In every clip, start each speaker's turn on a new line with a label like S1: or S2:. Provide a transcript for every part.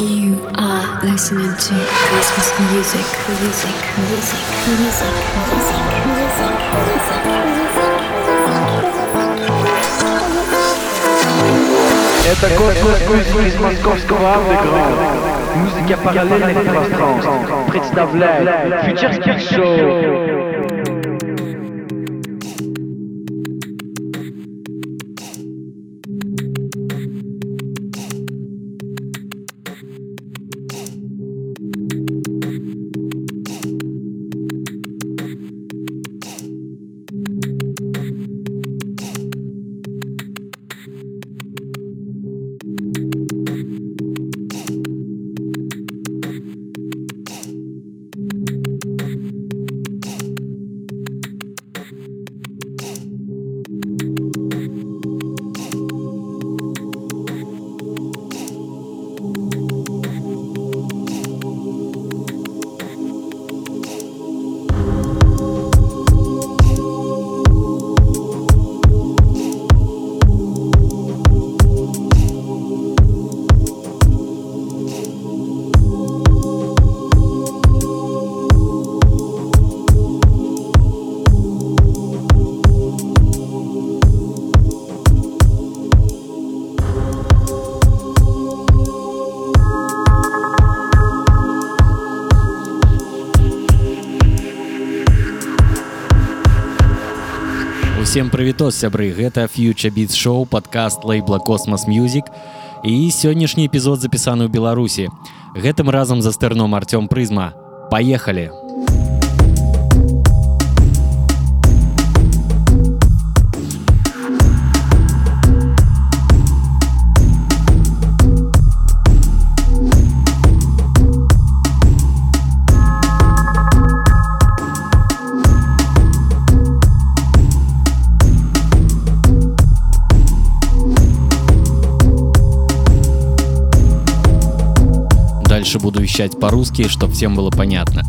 S1: You are listening to Christmas music, music, music, music, music, music, music,
S2: Это космос из московского андеграунда. Музыка параллельных пространств представляет Фьючерский шоу.
S3: Прывітос сябры. Гэта фьюча біт шоу падкаст лейбла космос Music і сённяшні эпізод запісаны ў беларусі. Гэтым разам за стырном артём прызма. Поехали Дальше буду вещать по-русски, чтобы всем было понятно.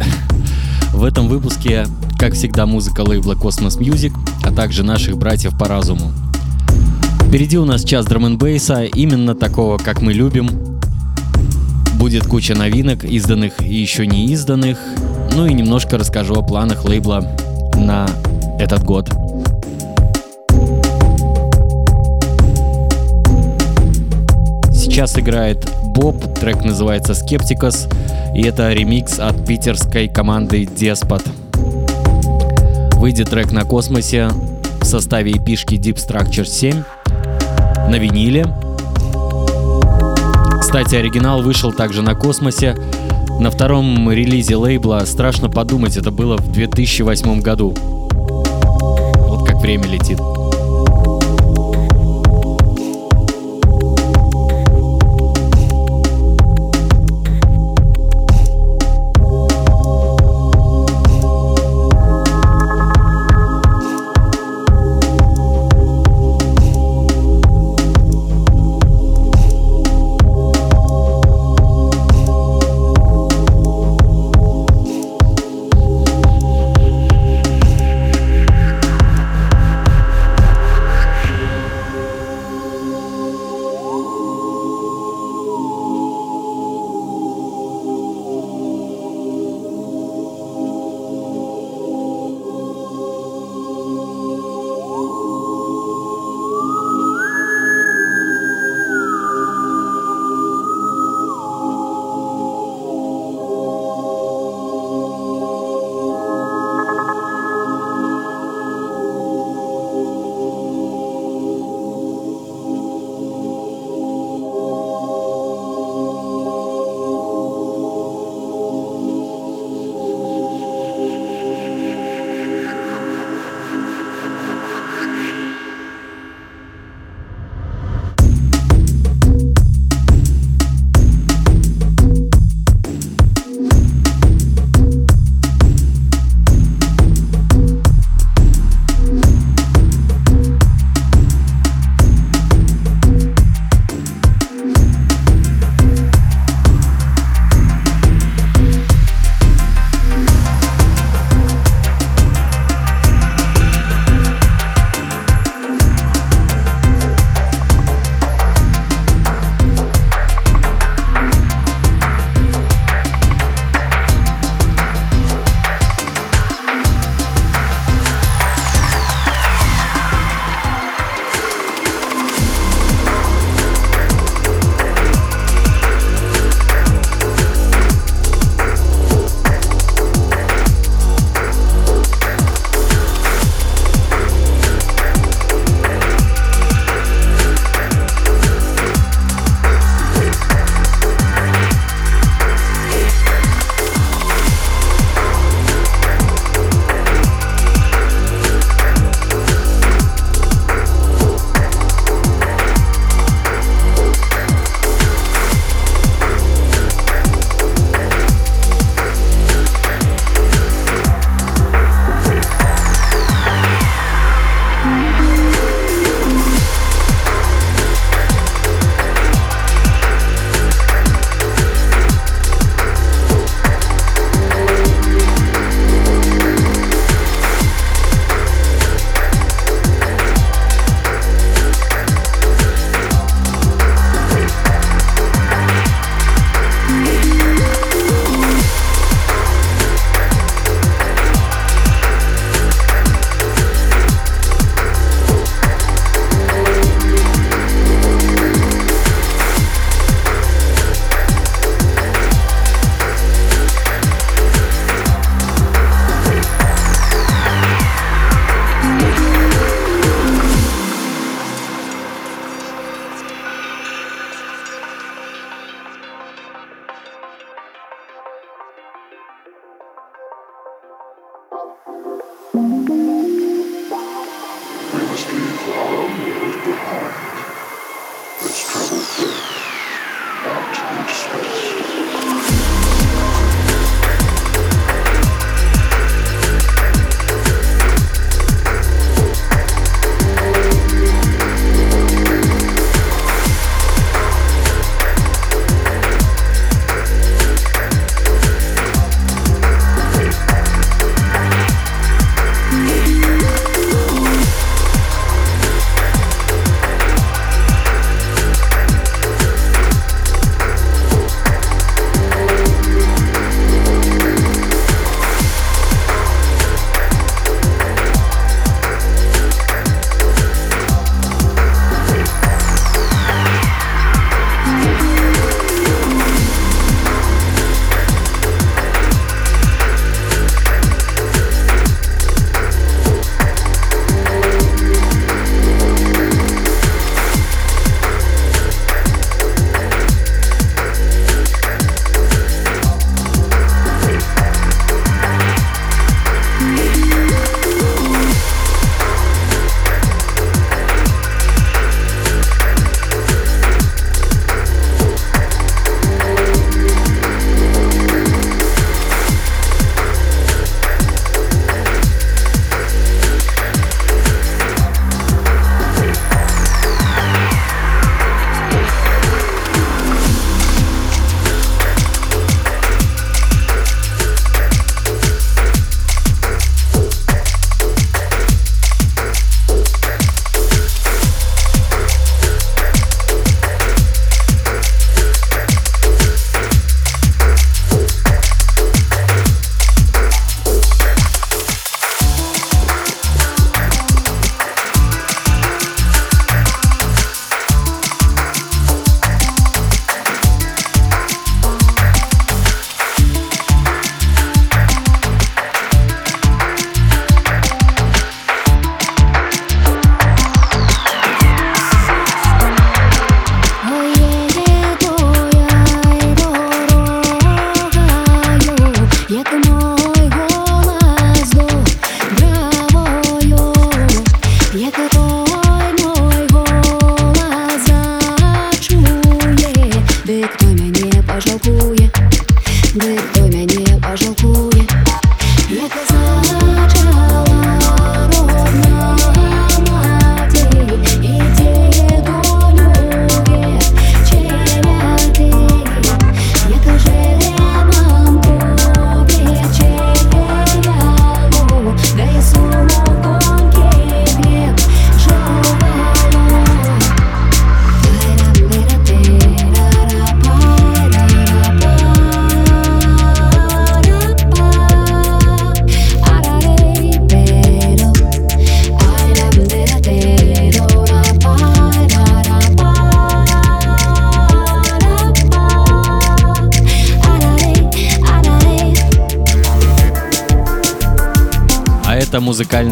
S3: В этом выпуске, как всегда, музыка лейбла Cosmos Music, а также наших братьев по разуму. Впереди у нас час драм бейса именно такого, как мы любим. Будет куча новинок, изданных и еще не изданных. Ну и немножко расскажу о планах лейбла на этот год. Сейчас играет Боб, трек называется «Скептикос», и это ремикс от питерской команды «Деспот». Выйдет трек на космосе в составе эпишки Deep Structure 7 на виниле. Кстати, оригинал вышел также на космосе. На втором релизе лейбла страшно подумать, это было в 2008 году. Вот как время летит.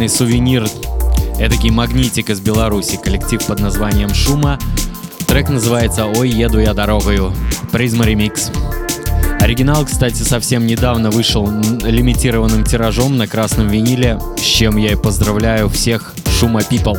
S4: Музыкальный сувенир, эдакий магнитик из Беларуси, коллектив под названием «Шума». Трек называется «Ой, еду я дорогою». Призма ремикс. Оригинал, кстати, совсем недавно вышел лимитированным тиражом на красном виниле, с чем я и поздравляю всех Шума People.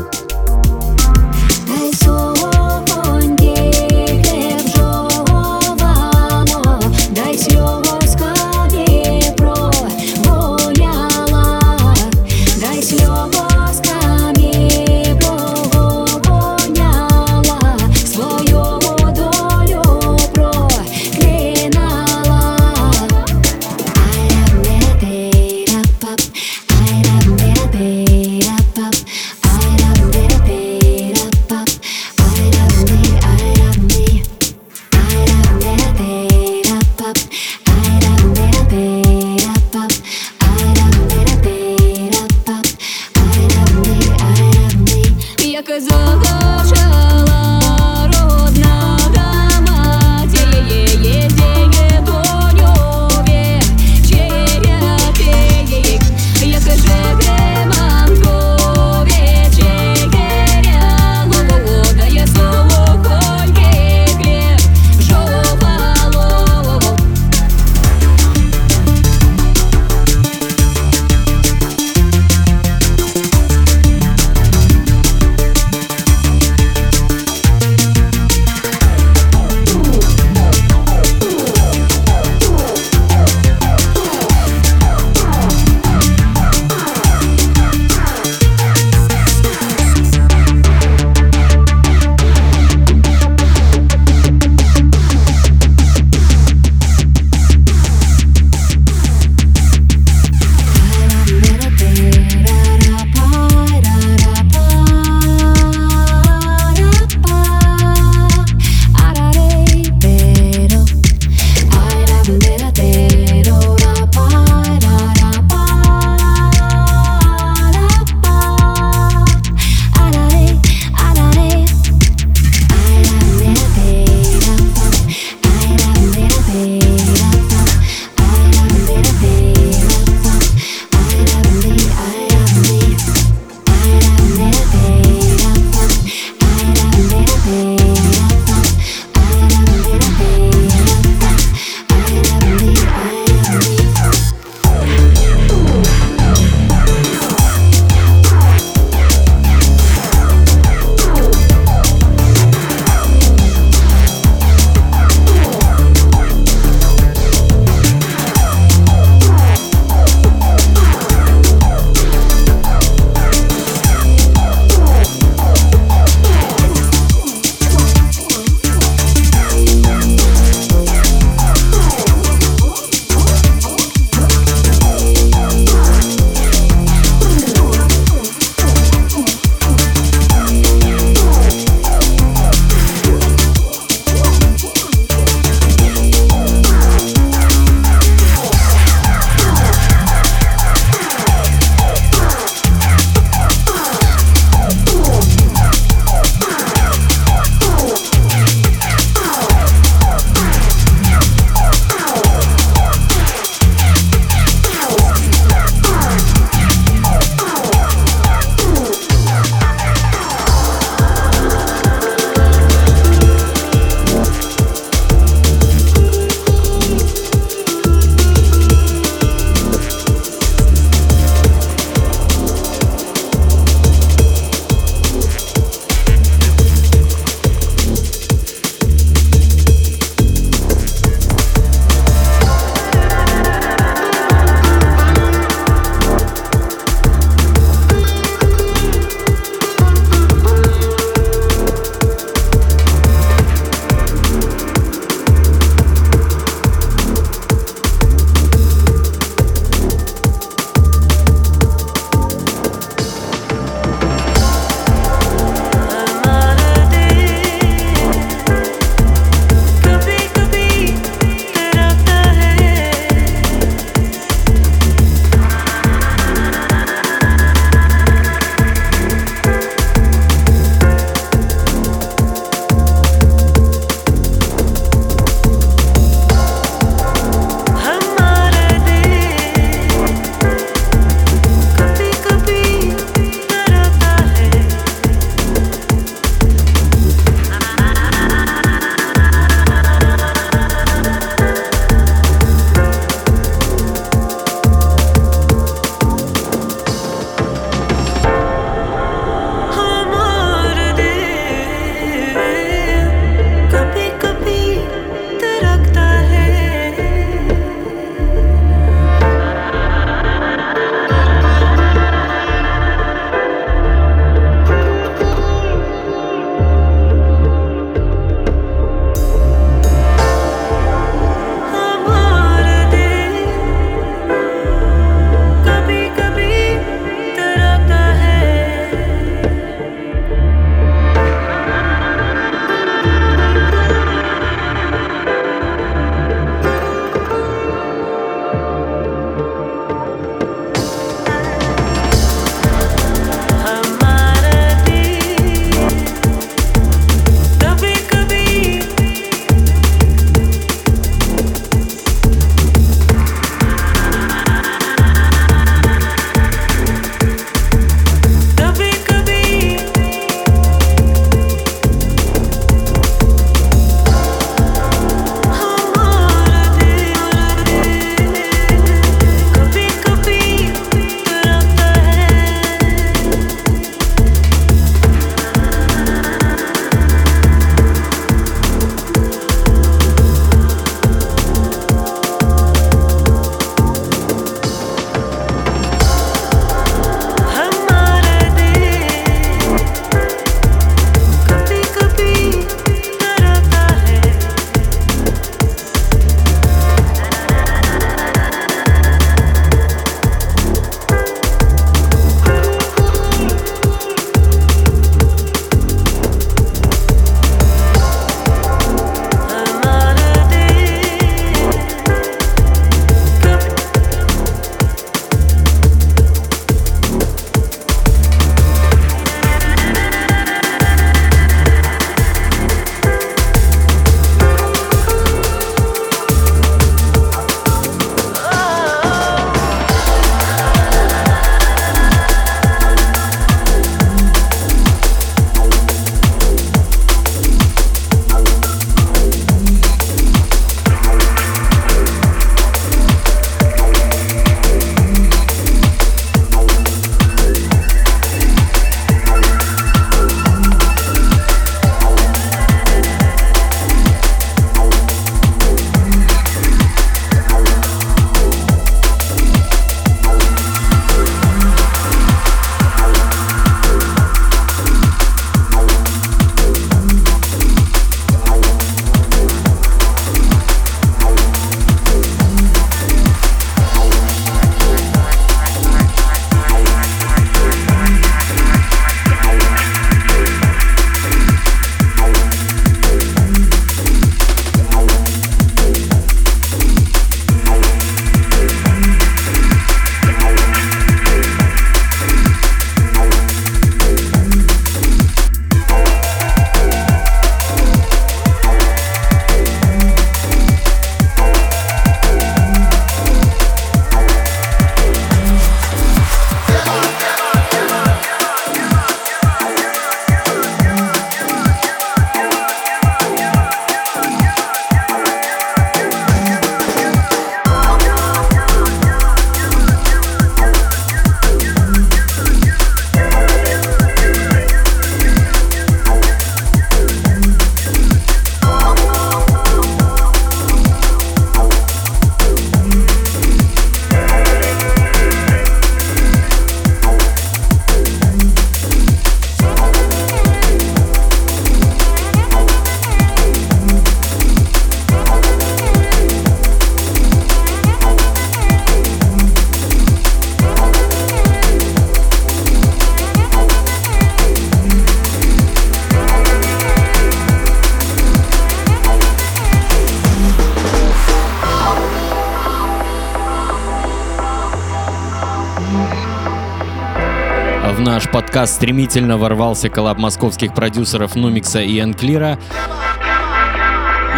S3: Подкаст стремительно ворвался коллаб московских продюсеров Нумикса и Энклира.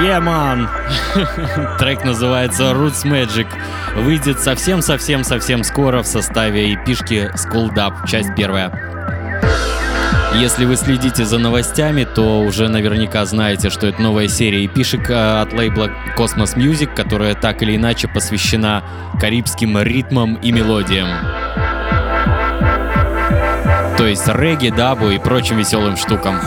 S3: Yeah! Трек называется Roots Magic. Выйдет совсем-совсем-совсем скоро в составе эпишки School Dub, часть первая. Если вы следите за новостями, то уже наверняка знаете, что это новая серия эпишек э, от лейбла Cosmos Music, которая так или иначе посвящена карибским ритмам и мелодиям. То есть регги, дабу и прочим веселым штукам.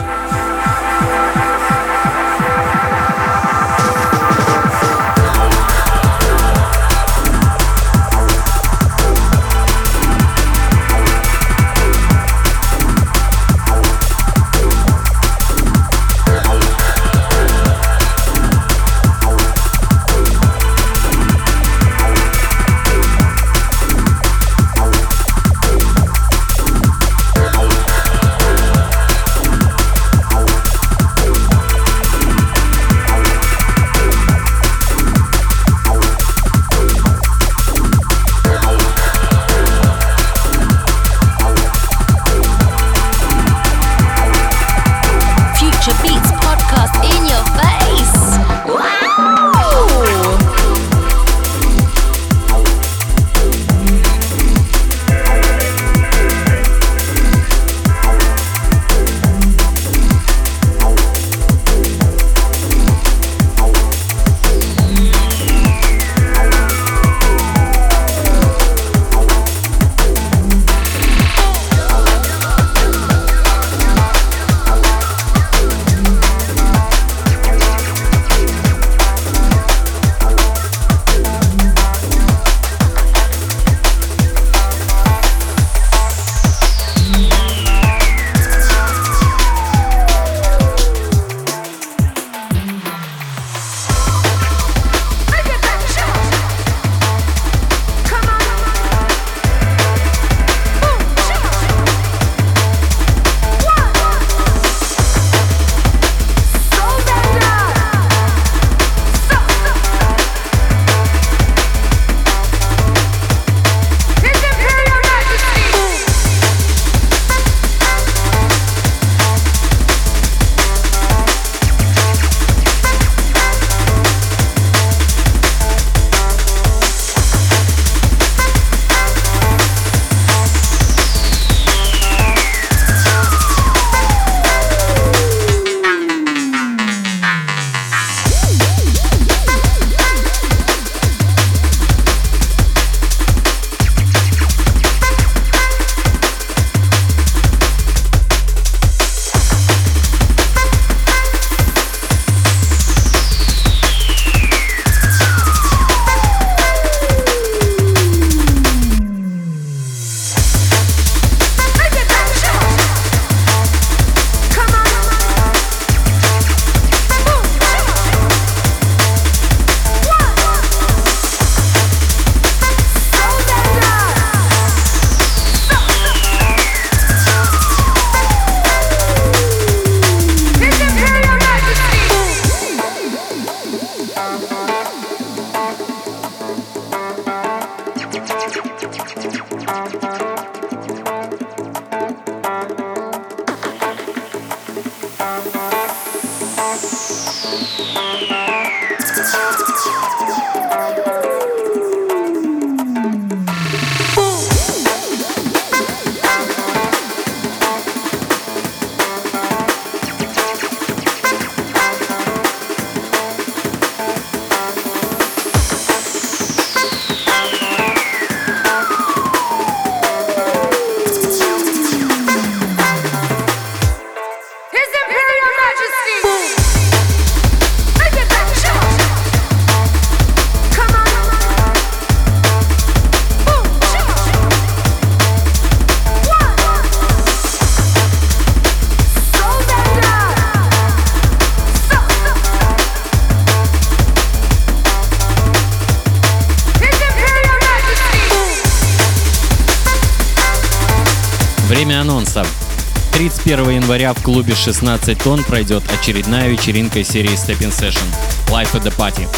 S3: 31 января в клубе 16 тонн пройдет очередная вечеринка серии Stepping Session Life at the Party.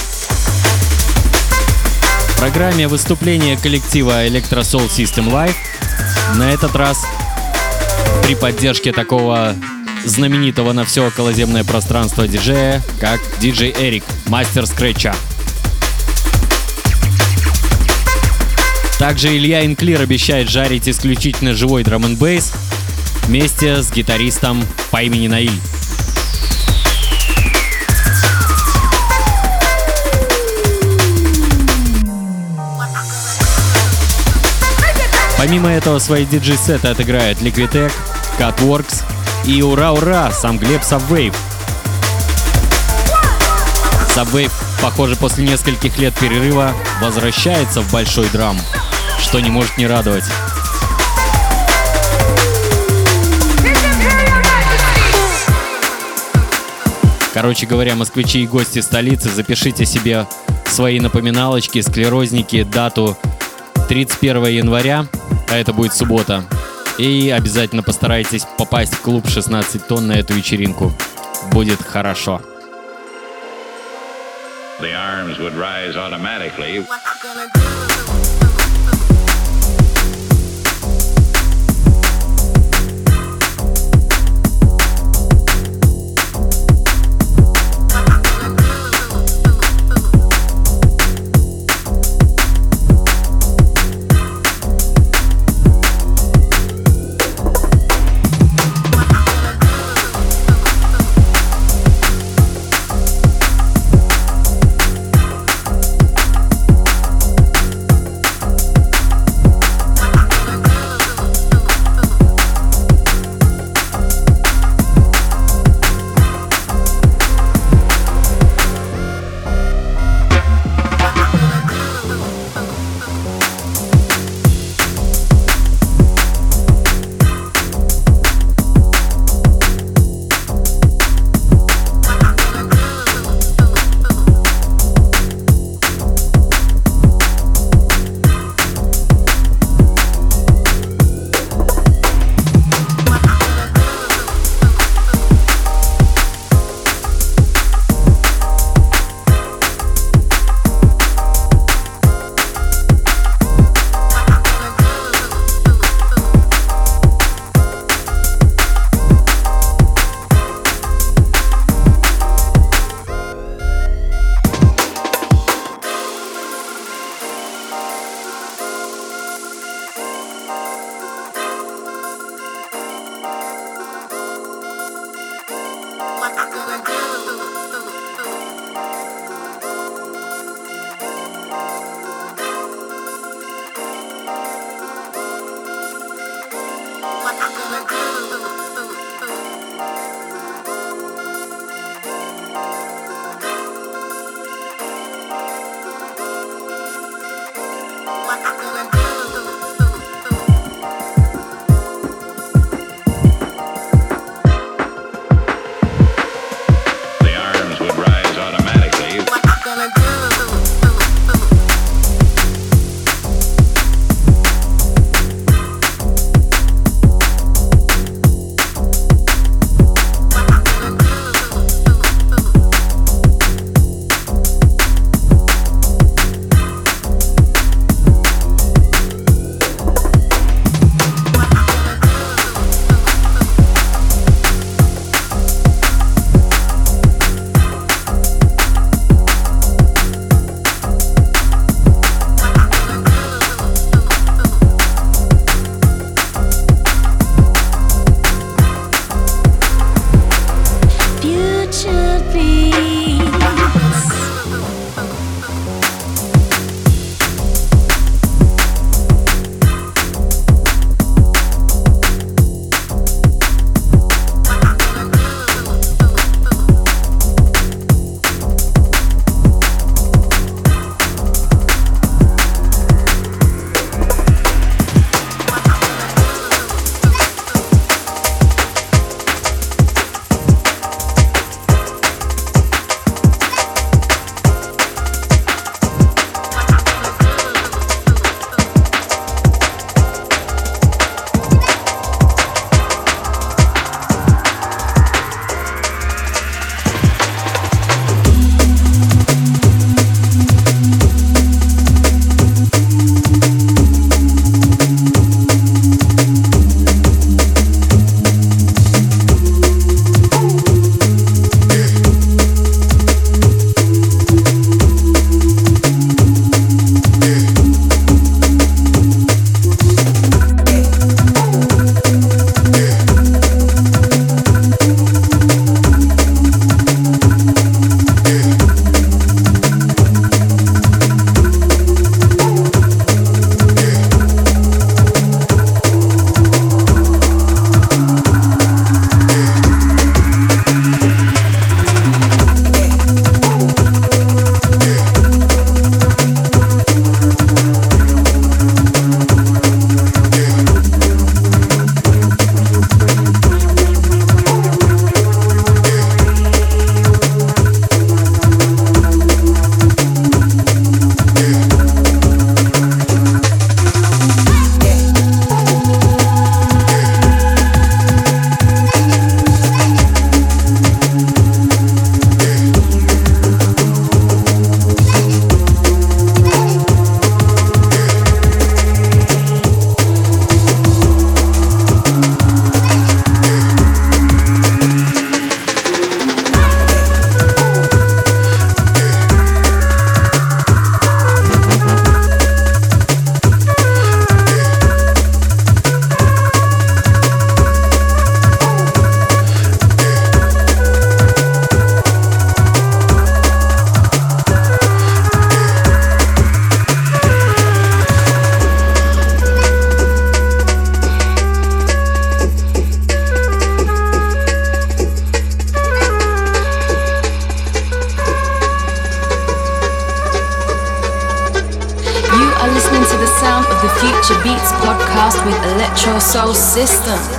S3: В программе выступления коллектива Electro Soul System Live на этот раз при поддержке такого знаменитого на все околоземное пространство диджея, как диджей Эрик, мастер скретча. Также Илья Инклир обещает жарить исключительно живой драм н бейс вместе с гитаристом по имени Наиль. Помимо этого свои диджей-сеты отыграют Liquitech, Cutworks и ура-ура, сам Глеб Subwave. Subwave, похоже, после нескольких лет перерыва возвращается в большой драм, что не может не радовать. Короче говоря, москвичи и гости столицы, запишите себе свои напоминалочки, склерозники, дату 31 января, а это будет суббота. И обязательно постарайтесь попасть в клуб 16 тонн на эту вечеринку. Будет хорошо. The arms would rise automatically.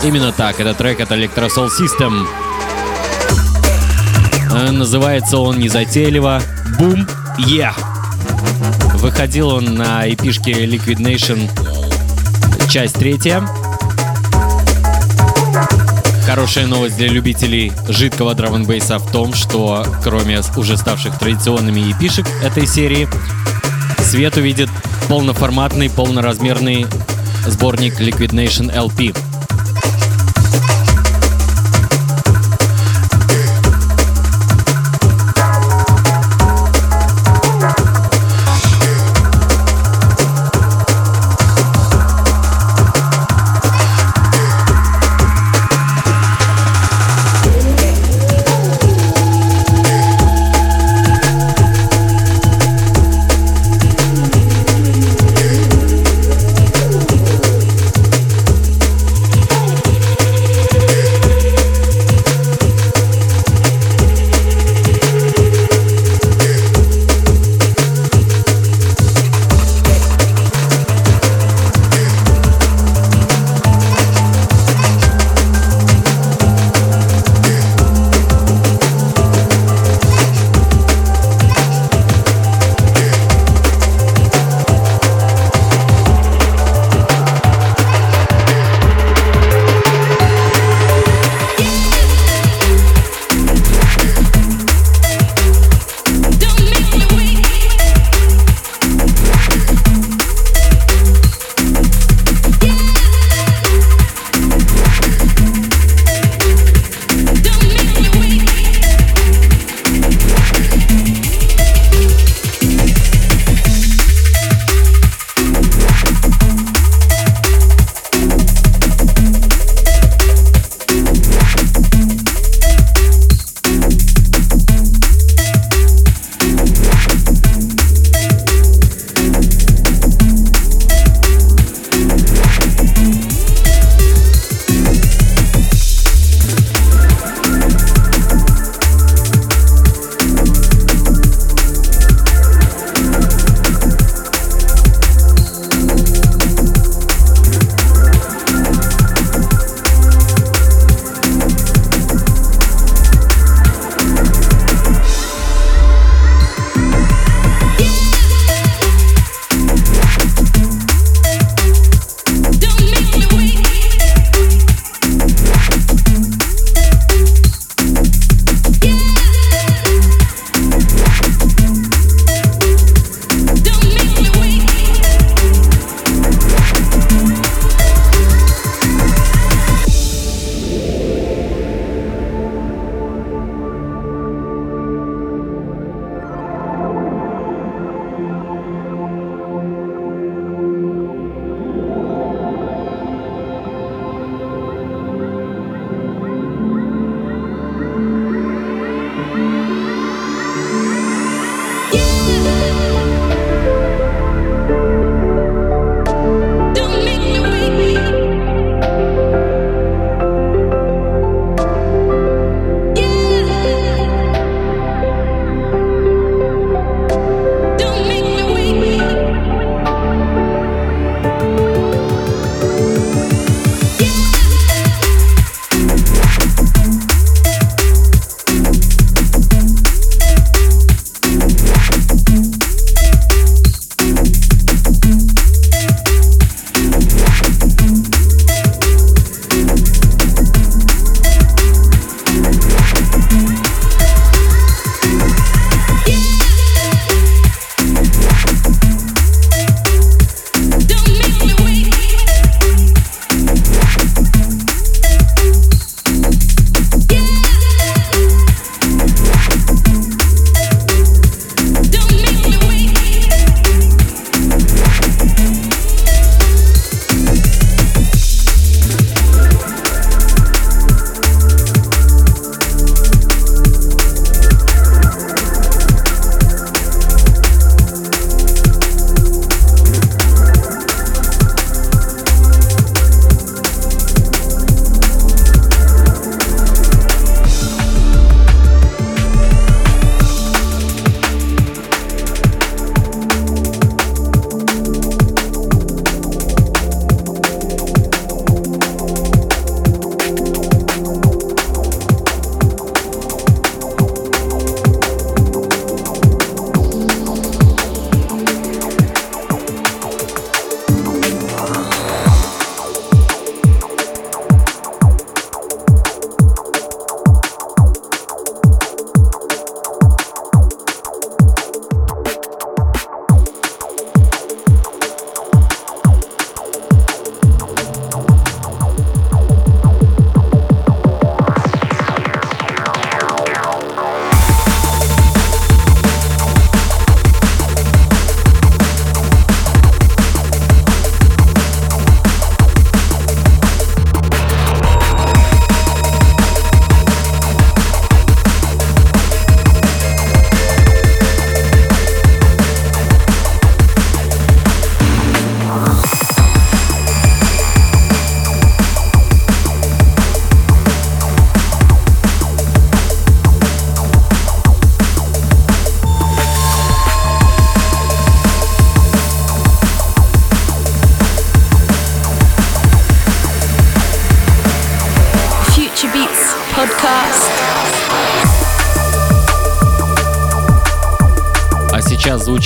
S3: Именно так, этот трек от Electro Soul System. Э, Называется он незатейливо Boom Yeah. Выходил он на эпишке Liquid Nation, часть третья. Хорошая новость для любителей жидкого драм бейса в том, что кроме уже ставших традиционными эпишек этой серии, свет увидит полноформатный, полноразмерный сборник Liquid Nation LP.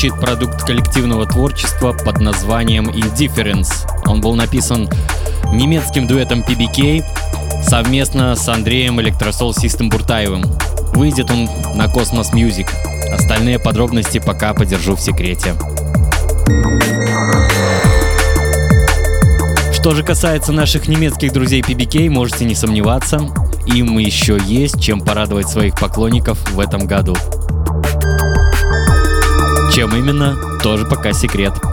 S3: Звучит продукт коллективного творчества под названием Indifference. Он был написан немецким дуэтом PBK совместно с Андреем Electrosol System Буртаевым. Выйдет он на Cosmos Music. Остальные подробности пока подержу в секрете. Что же касается наших немецких друзей PBK, можете не сомневаться, им еще есть чем порадовать своих поклонников в этом году. Чем именно, тоже пока секрет.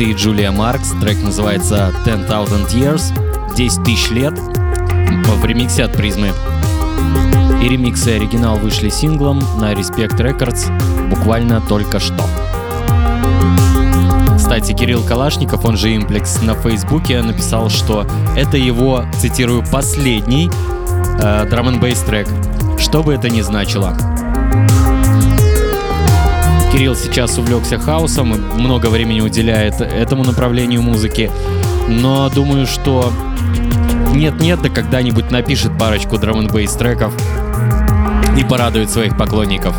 S3: Имплекс и Джулия Маркс. Трек называется 10,000 Years. 10 тысяч лет. В ремиксе от призмы. И ремикс и оригинал вышли синглом на Respect Records буквально только что. Кстати, Кирилл Калашников, он же Имплекс, на Фейсбуке написал, что это его, цитирую, последний э, драм н трек, что бы это ни значило. Кирилл сейчас увлекся хаосом, много времени уделяет этому направлению музыки, но думаю, что нет-нет, да когда-нибудь напишет парочку драм н треков и порадует своих поклонников.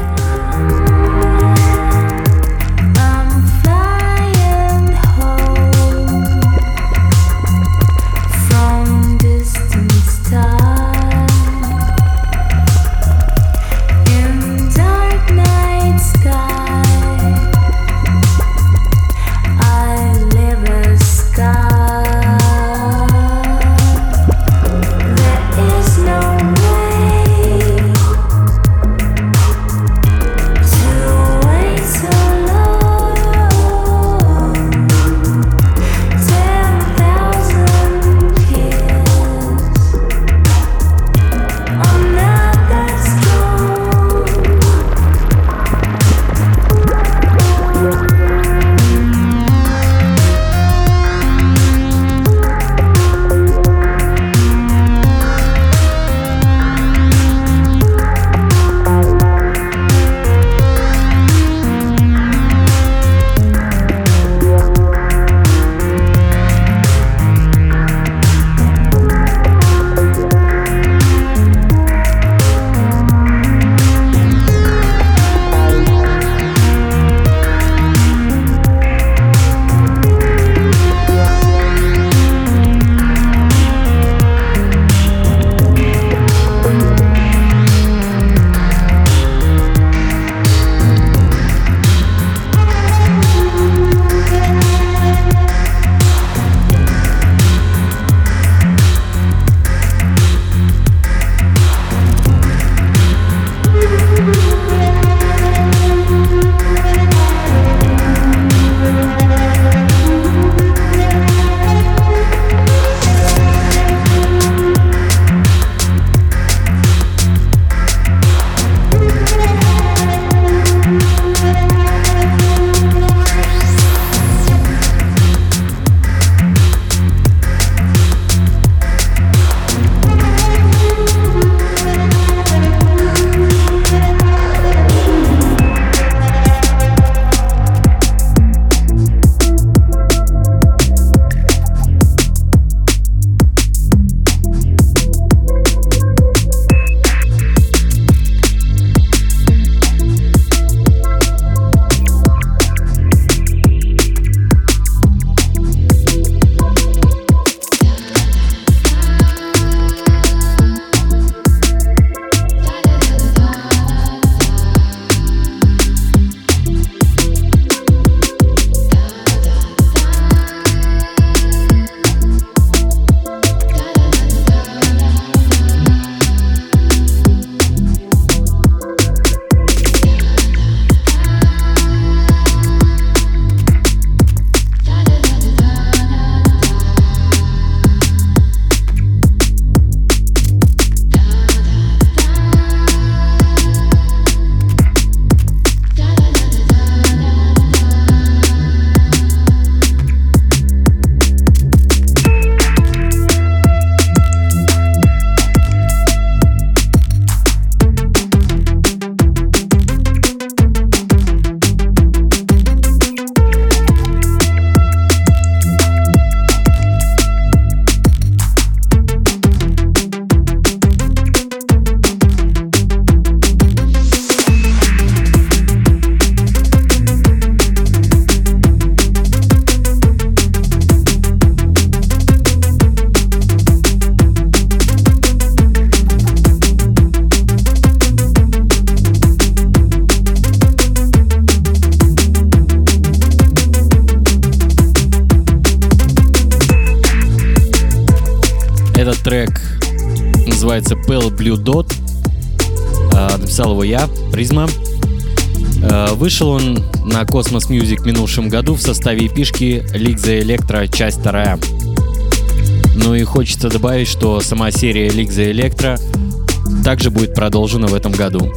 S3: Призма. Э, вышел он на Cosmos Music в минувшем году в составе эпишки League the Electro, часть вторая. Ну и хочется добавить, что сама серия League the Electro также будет продолжена в этом году.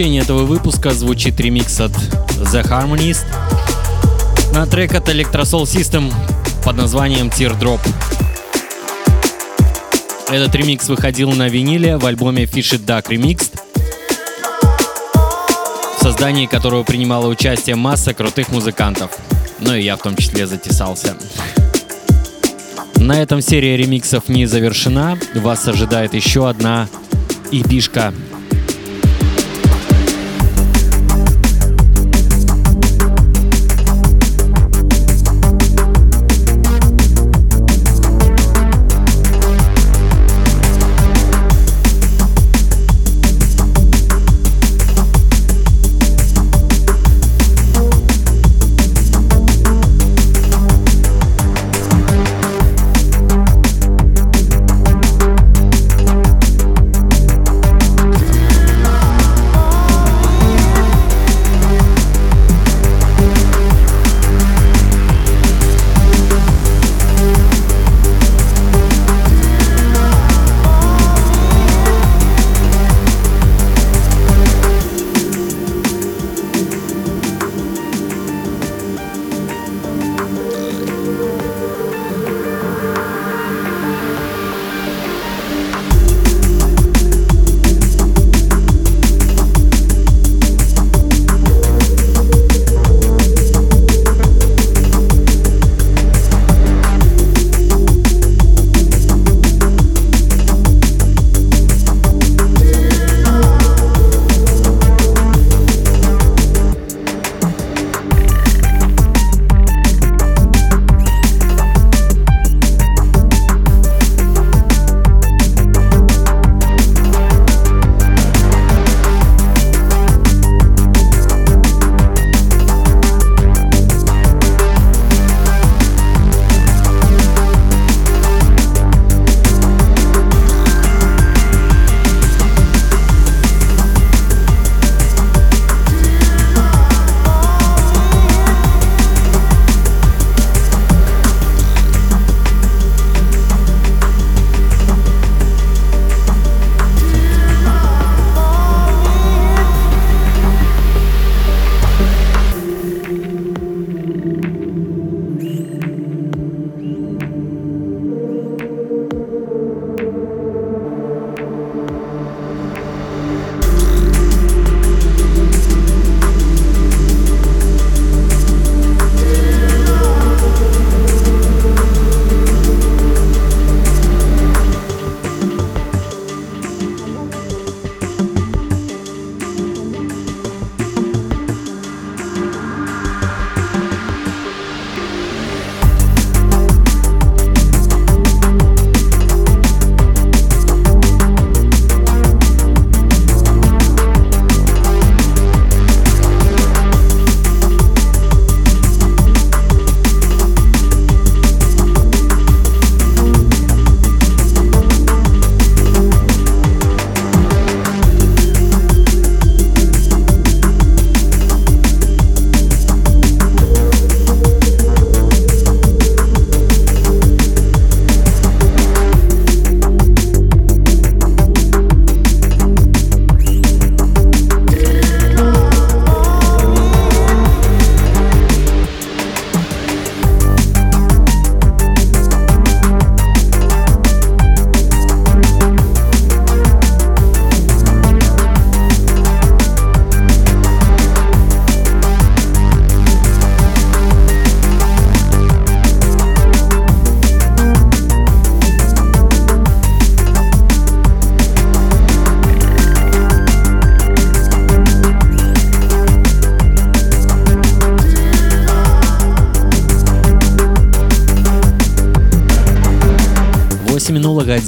S3: Заключение этого выпуска звучит ремикс от The Harmonist на трек от Electrosol System под названием Teardrop. Этот ремикс выходил на виниле в альбоме Fish It Duck Remixed, в создании которого принимала участие масса крутых музыкантов. Ну и я в том числе затесался. На этом серия ремиксов не завершена. Вас ожидает еще одна эпишка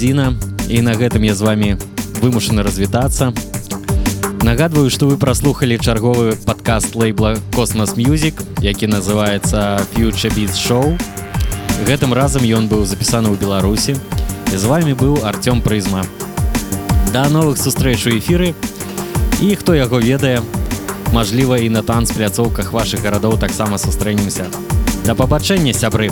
S3: гадзіна і на гэтым я з вами вымушаны развітацца. Нагадваю, што вы праслухалі чарговы падкаст лейбла Cosmos Music, які называецца Phuture Beats Show. Гэтым разам ён быў запісаны ў Беларусі. І з вами быў Артём Прызма. Да новых сустрэч у эфіры і хто яго ведае, мажліва і на танцпляцоўках вашых гарадоў таксама сустрэнемся. Да пабачэння сябры!